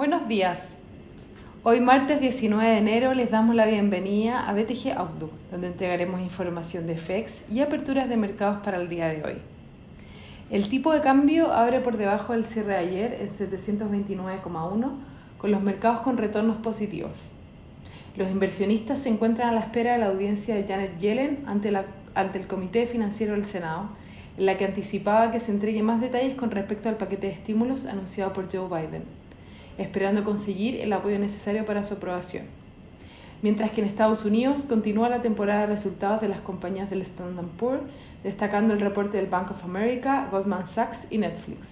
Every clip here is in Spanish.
Buenos días. Hoy martes 19 de enero les damos la bienvenida a BTG Outlook, donde entregaremos información de FX y aperturas de mercados para el día de hoy. El tipo de cambio abre por debajo del cierre de ayer en 729,1 con los mercados con retornos positivos. Los inversionistas se encuentran a la espera de la audiencia de Janet Yellen ante, ante el Comité Financiero del Senado, en la que anticipaba que se entregue más detalles con respecto al paquete de estímulos anunciado por Joe Biden esperando conseguir el apoyo necesario para su aprobación. Mientras que en Estados Unidos continúa la temporada de resultados de las compañías del Standard Poor's, destacando el reporte del Bank of America, Goldman Sachs y Netflix.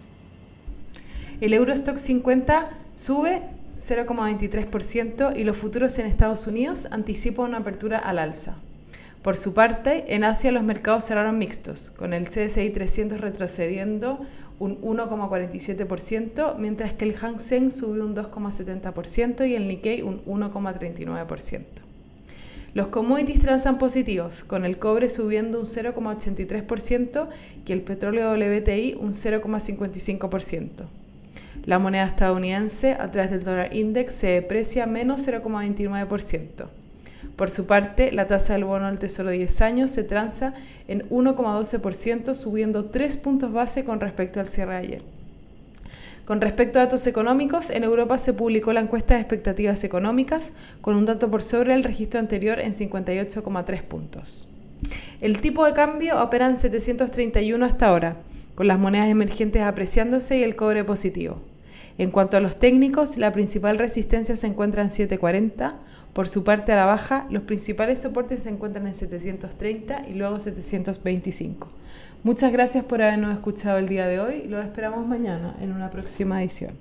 El Eurostock 50 sube 0,23% y los futuros en Estados Unidos anticipan una apertura al alza. Por su parte, en Asia los mercados cerraron mixtos, con el CSI 300 retrocediendo un 1,47%, mientras que el Hang Seng subió un 2,70% y el Nikkei un 1,39%. Los commodities transan positivos, con el cobre subiendo un 0,83% y el petróleo WTI un 0,55%. La moneda estadounidense a través del dólar index se deprecia menos 0,29%. Por su parte, la tasa del bono del Tesoro de 10 años se transa en 1,12%, subiendo 3 puntos base con respecto al cierre de ayer. Con respecto a datos económicos, en Europa se publicó la encuesta de expectativas económicas con un dato por sobre el registro anterior en 58,3 puntos. El tipo de cambio opera en 731 hasta ahora, con las monedas emergentes apreciándose y el cobre positivo. En cuanto a los técnicos, la principal resistencia se encuentra en 740, por su parte, a la baja, los principales soportes se encuentran en 730 y luego 725. Muchas gracias por habernos escuchado el día de hoy. Los esperamos mañana en una próxima edición.